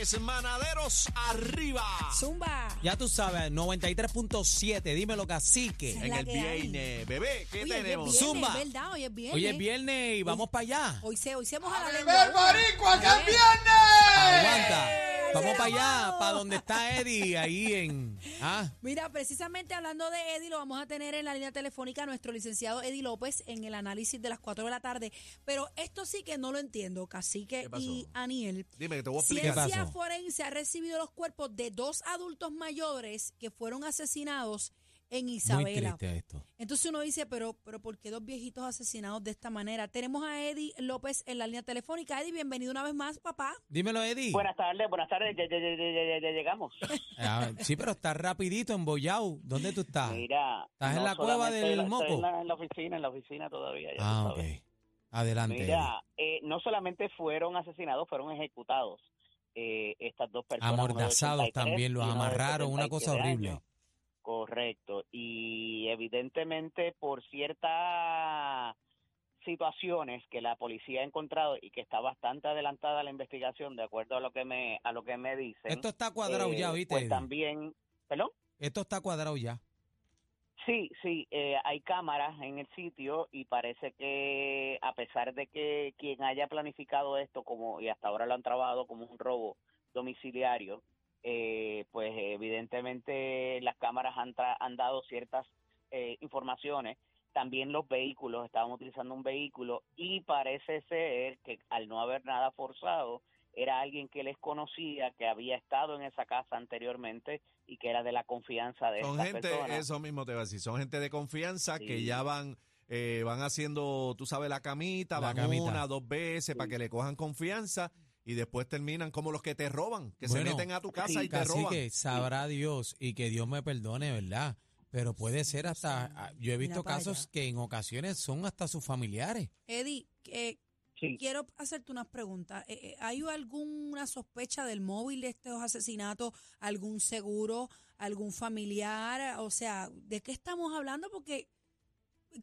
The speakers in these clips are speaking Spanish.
es Manaderos Arriba. Zumba. Ya tú sabes, 93.7, dímelo cacique. Es En la el viernes, bebé, ¿qué Oye, hoy es tenemos? viernes, Zumba. es verdad, hoy es viernes. Hoy es viernes y vamos para allá. Hoy se, hoy se moja la ¡Beber lengua. boricua, que es Eh. viernes! Aguanta. Vamos para allá, para donde está Eddie, ahí en... Ah, Mira, precisamente hablando de Eddie, lo vamos a tener en la línea telefónica a nuestro licenciado Eddie López en el análisis de las 4 de la tarde. Pero esto sí que no lo entiendo, Cacique y Aniel. Dime que te voy a ¿Qué explicar. Ciencia pasó? Forense ha recibido los cuerpos de dos adultos mayores que fueron asesinados en Isabela. esto. Entonces uno dice, pero, pero ¿por qué dos viejitos asesinados de esta manera? Tenemos a Eddie López en la línea telefónica. Eddie, bienvenido una vez más, papá. Dímelo, Eddie. Buenas tardes, buenas tardes, ya, ya- ya- ya- ya- ya llegamos. Ah, sí, pero está rapidito en Boyau. ¿Dónde tú estás? Mira. ¿Estás en la cueva del la- estoy moco? En la, en la oficina, en la oficina todavía. ya Ah, ok. Adelante. Mira, eh, no solamente fueron asesinados, fueron ejecutados. Eh, estas dos personas. Amordazados 83 también, los amarraron, una cosa 77 horrible. años. Correcto. Y evidentemente por ciertas situaciones que la policía ha encontrado y que está bastante adelantada la investigación de acuerdo a lo que me a lo que me dicen. Esto está cuadrado eh, ya, ¿viste? Pues Eddie? también, ¿perdón? Esto está cuadrado ya. Sí, sí, eh, hay cámaras en el sitio y parece que a pesar de que quien haya planificado esto como y hasta ahora lo han trabajado como un robo domiciliario, eh, pues evidentemente las cámaras han, tra- han dado ciertas eh, informaciones. También los vehículos, estaban utilizando un vehículo y parece ser que al no haber nada forzado, era alguien que les conocía, que había estado en esa casa anteriormente y que era de la confianza de Son gente, personas. eso mismo te voy a decir, son gente de confianza que ya van eh, van haciendo, tú sabes, la camita, La van camita. una, dos veces para que le cojan confianza y después terminan como los que te roban, que Bueno, se meten a tu casa sí, y te roban. Cacique, sabrá Dios y que Dios me perdone, ¿verdad? Pero puede ser hasta, ah, yo he visto casos que en ocasiones son hasta sus familiares. Eddie, eh, Sí. quiero hacerte unas preguntas. Eh, eh, ¿Hay alguna sospecha del móvil de estos asesinatos? ¿Algún seguro? ¿Algún familiar? O sea, ¿de qué estamos hablando? Porque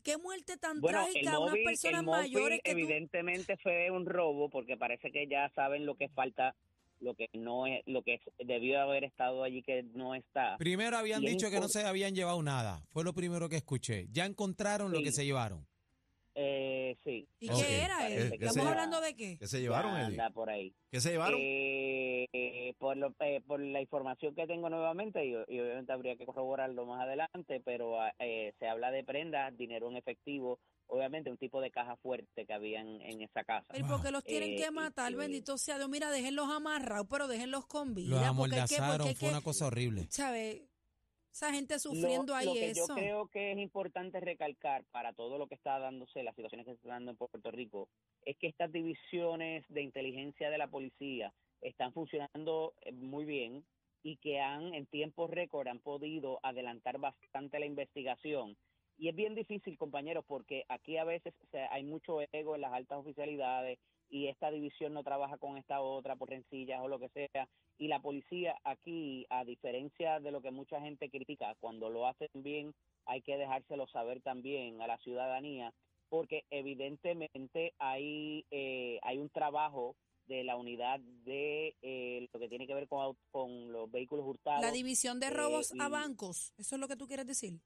qué muerte tan Bueno, trágica a unas personas el mayores que tú... evidentemente fue un robo porque parece que ya saben lo que falta, lo que no es, lo que debió haber estado allí que no está. Primero habían Y es dicho que no se habían llevado nada. Fue lo primero que escuché. Ya encontraron lo que se llevaron. Eh, sí. ¿Y qué era? Eddie? que ¿Estamos hablando de qué? ¿Qué se llevaron, Eddie? anda por ahí. ¿Qué se llevaron? Eh, eh, por, lo- eh, por la información que tengo nuevamente, y, y obviamente habría que corroborarlo más adelante, pero ah, eh, se habla de prendas, dinero en efectivo, obviamente un tipo de caja fuerte que había en, en esa casa. Pero ¿por qué los tienen Eh, que matar? y- Bendito sea Dios. Mira, déjenlos amarrados, pero déjenlos con vida. Los porque porque amordazaron, fue que- una cosa horrible. ¿Sabes? Esa gente Lo- sufriendo ahí lo que eso. Yo creo que es importante recalcar para todo lo que está dándose, las situaciones que se están dando en Puerto Rico, es que estas divisiones de inteligencia de la policía están funcionando eh, muy bien y que han en tiempo récord han podido adelantar bastante la investigación. Y es bien difícil, compañeros, porque aquí a veces o sea, hay mucho ego en las altas oficialidades y esta división no trabaja con esta otra por rencillas o lo que sea. Y la policía aquí, a diferencia de lo que mucha gente critica, cuando lo hacen bien, hay que dejárselo saber también a la ciudadanía, porque evidentemente hay, eh, hay un trabajo de la unidad de eh, lo que tiene que ver con, con los vehículos hurtados. La división de eh, robos a bancos, ¿eso es lo que tú quieres decir?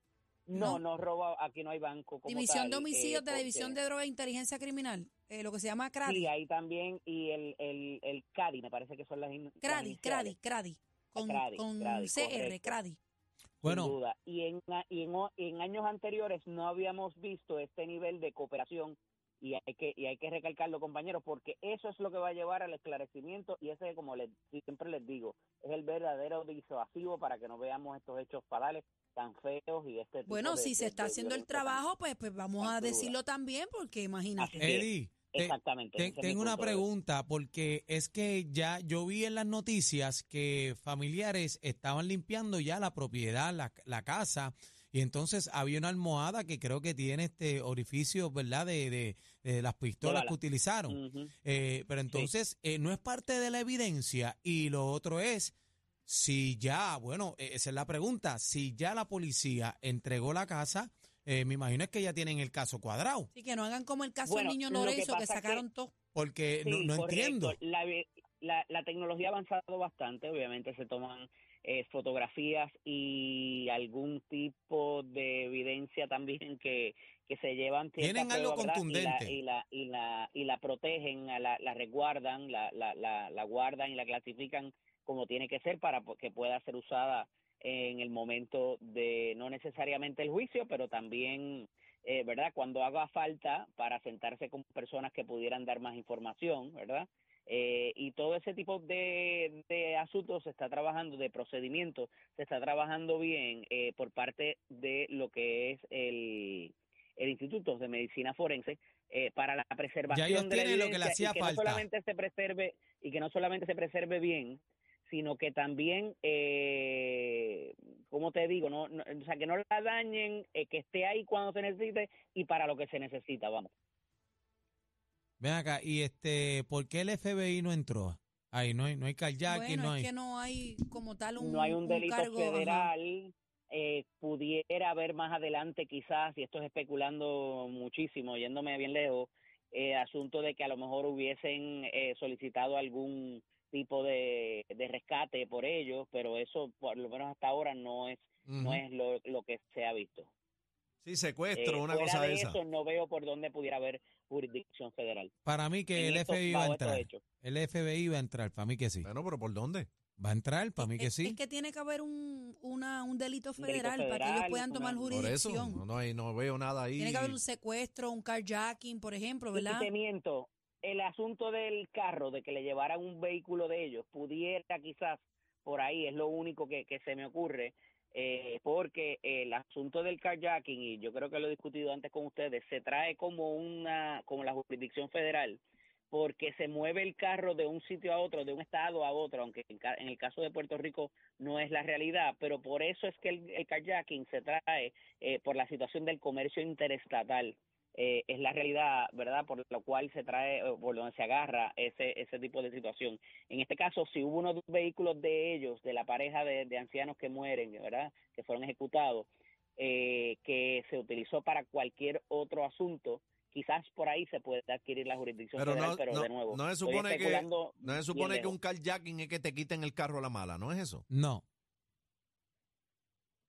No, no. no roba, aquí no hay banco. Como división tal, de eh, homicidios de la División de Droga e Inteligencia Criminal, eh, lo que se llama CRADI. Sí, ahí también, y el, el, el CADI, me parece que son las, CRADI, CRADI. CRADI, con, CRADI, con CRADI, CR, correcto. CRADI. sin Bueno, duda. Y en, y en, en años anteriores no habíamos visto este nivel de cooperación y hay que y hay que recalcarlo, compañeros, porque eso es lo que va a llevar al esclarecimiento y ese, como les, siempre les digo, es el verdadero disuasivo para que no veamos estos hechos fatales tan feos y este tipo Bueno, de- si se está de haciendo el trabajo, pues, pues vamos a decirlo también, porque imagínate. Eddie, te- Exactamente. tengo una pregunta porque es que ya yo vi en las noticias que familiares estaban limpiando ya la propiedad, la, la casa, y entonces había una almohada que creo que tiene este orificio, ¿verdad? De, de- de las pistolas que utilizaron. Eh, pero entonces eh, no es parte de la evidencia y lo otro es si ya, bueno, eh, esa es la pregunta, si ya la policía entregó la casa, eh, me imagino es que ya tienen el caso cuadrado, Así que no hagan como el caso Bueno, del niño que Lorenzo, que, sacaron todo. porque no, Sí, no entiendo. La, la, la tecnología ha avanzado bastante, obviamente se toman eh, fotografías y algún tipo de evidencia también que, que se llevan Tienen algo prueba, ¿verdad? Y la- contundente. y la, y la y la protegen, la, la resguardan, la, la, la, la guardan y la clasifican como tiene que ser para que pueda ser usada en el momento de no necesariamente el juicio, pero también, eh, ¿verdad? Cuando haga falta para sentarse con personas que pudieran dar más información, ¿verdad? Eh, y todo ese tipo de, de asuntos se está trabajando, de procedimientos, se está trabajando bien eh, por parte de lo que es el, el Instituto de Medicina Forense eh, para la preservación ellos de la lo que le evidencia hacía y que falta. no solamente se preserve y que no solamente se preserve bien, sino que también, eh, como te digo, no, no- o sea, que no la dañen, eh, que esté ahí cuando se necesite y para lo que se necesita, vamos. Ven acá, y este, ¿por qué el FBI no entró? Ahí no hay, no hay carjacking, bueno, no es hay. que no hay como tal un no hay un delito cargo, federal, eh, pudiera haber más adelante quizás, y esto es especulando muchísimo, yéndome bien lejos, eh, asunto de que a lo mejor hubiesen eh, solicitado algún tipo de, de rescate por ellos, pero eso por lo menos hasta ahora no es no es lo, lo que se ha visto. Sí, secuestro, Eh, una fuera cosa de de esa. eso no veo por dónde pudiera haber jurisdicción federal. Para mí que en el FBI va a entrar. El FBI va a entrar, para mí que sí. Bueno, pero ¿por dónde? Va a entrar, para mí que sí. es que tiene que haber un, una, un delito federal, para que ellos puedan tomar una- Por eso, jurisdicción. no, no, hay- no veo nada ahí. Tiene que haber un secuestro, un carjacking, por ejemplo, ¿verdad? te miento, el asunto del carro, de que le llevaran un vehículo de ellos, pudiera quizás por ahí, es lo único que, que se me ocurre, eh, porque el asunto del carjacking, y yo creo que lo he discutido antes con ustedes, se trae como una, como la jurisdicción federal, porque se mueve el carro de un sitio a otro, de un estado a otro, aunque en, el caso de Puerto Rico no es la realidad, pero por eso es que el, el carjacking se trae eh, por la situación del comercio interestatal eh, es la realidad, ¿verdad? Por lo cual se trae, o por donde se agarra ese, ese tipo de situación. En este caso, si hubo unos vehículos de ellos, de la pareja de, de ancianos que mueren, ¿verdad? Que fueron ejecutados, eh, que se utilizó para cualquier otro asunto, quizás por ahí se puede adquirir la jurisdicción Pero federal, no- pero no- de nuevo. no se supone que- No se supone que un carjacking es que te quiten el carro a la mala, ¿no es eso? No.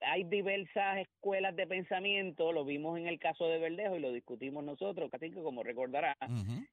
Hay diversas escuelas de pensamiento, lo vimos en el caso de Verdejo y lo discutimos nosotros, casi que como recordará,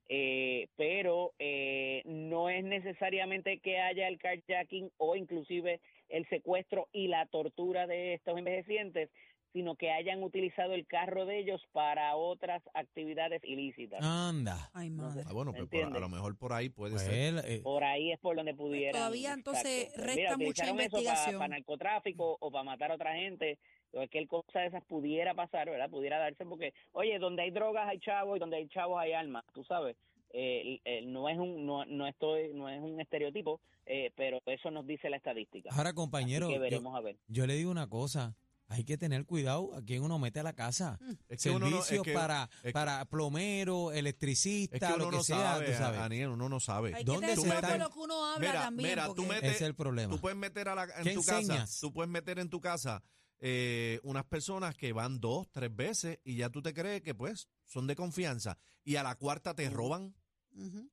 eh, pero eh, no es necesariamente que haya el carjacking o inclusive el secuestro y la tortura de estos envejecientes, sino que hayan utilizado el carro de ellos para otras actividades ilícitas. Anda. Ay, madre. Ah, bueno, pues por- a lo mejor por ahí puede Pues, ser. eh, Por ahí es por donde pudiera. Todavía, entonces, resta mucha investigación. Para narcotráfico o para matar a otra gente. Cualquier cosa de esas pudiera pasar, ¿verdad? Pudiera darse porque, oye, donde hay drogas hay chavos y donde hay chavos hay armas, tú sabes. Eh, eh, no es un no, no estoy no es un estereotipo, eh, pero eso nos dice la estadística. ahora, compañero, que yo, veremos a ver. yo le digo una cosa. Hay que tener cuidado a quién uno mete a la casa. Es que uno no- es Servicios que- para, es que- para plomero, electricista, Es que uno lo que no sea, sabe, tú sabes. Aniel, uno no sabe. Hay que ¿Dónde tener se con lo que uno habla Mira, también. mira, tú metes- es el problema. Tú puedes meter a la, en ¿Qué tu casa, enseñas? tú puedes meter en tu casa eh, unas personas que van dos, tres veces y ya tú te crees que pues son de confianza y a la cuarta te roban, Ujú.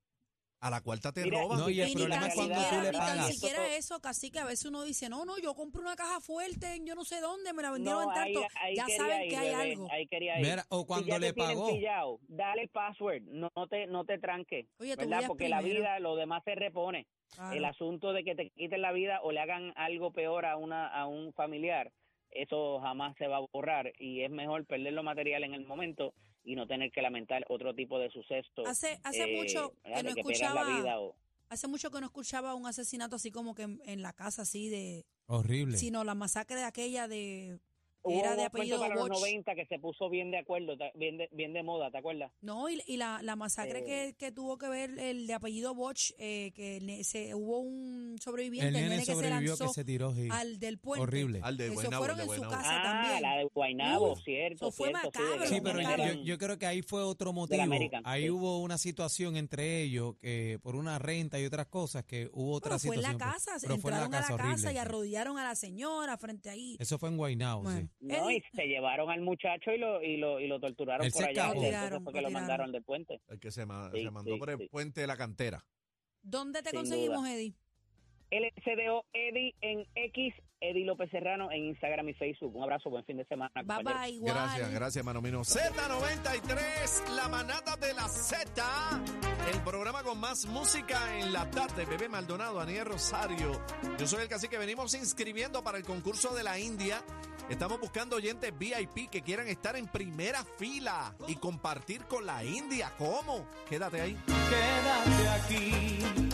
A la cuarta te Mira, roban. No, y el Y ni problema es cuando siquiera- tú le ni tan siquiera eso, casi que a veces uno dice, no, no, yo compré una caja fuerte en yo no sé dónde, me la vendieron No, en tanto. ahí ya saben ir, que hay bebé, algo. ahí quería ir. Mira, o Si cuando ya le te pagó. pillado, dale el password, no te no te tranques, Oye, ¿verdad? Porque la vida, lo demás se repone. El asunto de que te quiten la vida o le hagan algo peor a una a un familiar, eso jamás se va a borrar y es mejor perder lo material en el momento y no tener que lamentar otro tipo de suceso. Hace, hace eh, mucho que no que escuchaba, la vida o hace mucho que no escuchaba un asesinato así como que en, en la casa así de, Horrible. sino la masacre de aquella de, Hubo era de apellido para los Boch. 90 que se puso bien de acuerdo, bien de, bien de moda, ¿te acuerdas? No, y, y la, la masacre Eh. que, que tuvo que ver el de apellido Boch, eh, que se, hubo un sobreviviente, el el nene nene que se sobrevivió lanzó que se tiró. sí. al del puente. Horrible. Al de Guaynabo, fueron de en su casa ah, también. la de Guaynabo, Uf, cierto. eso fue cierto, macabro, Sí, pero yo, yo creo que ahí fue otro motivo. Ahí sí. hubo una situación entre ellos que por una renta y otras cosas que hubo otra Pero fue en situación. la casa, pero fue en entraron a la casa horrible, y sí. arrodillaron a la señora frente ahí. Eso fue en Guaynabo, Bueno. sí. No, y se llevaron al muchacho y lo, y lo, y lo torturaron Él por se allá. escapó. y Lo entonces tiraron, fue lo que lo tiraron. mandaron del puente. El que se, ma- Sí, se mandó sí, por el sí. puente de la cantera. ¿Dónde te Sin conseguimos, duda. Eddie? LCDO Eddie en X, Eddie López Serrano en Instagram y Facebook. Un abrazo, buen fin de semana. Bye compañeros. bye, igual. Gracias, gracias, hermano mío. Z93, la manada de la Z. El programa con más música en la tarde. Bebé Maldonado, Aniel Rosario. Yo soy el cacique. Venimos inscribiendo para el concurso de la India. Estamos buscando oyentes VIP que quieran estar en primera fila y compartir con la India. ¿Cómo? Quédate ahí. Quédate aquí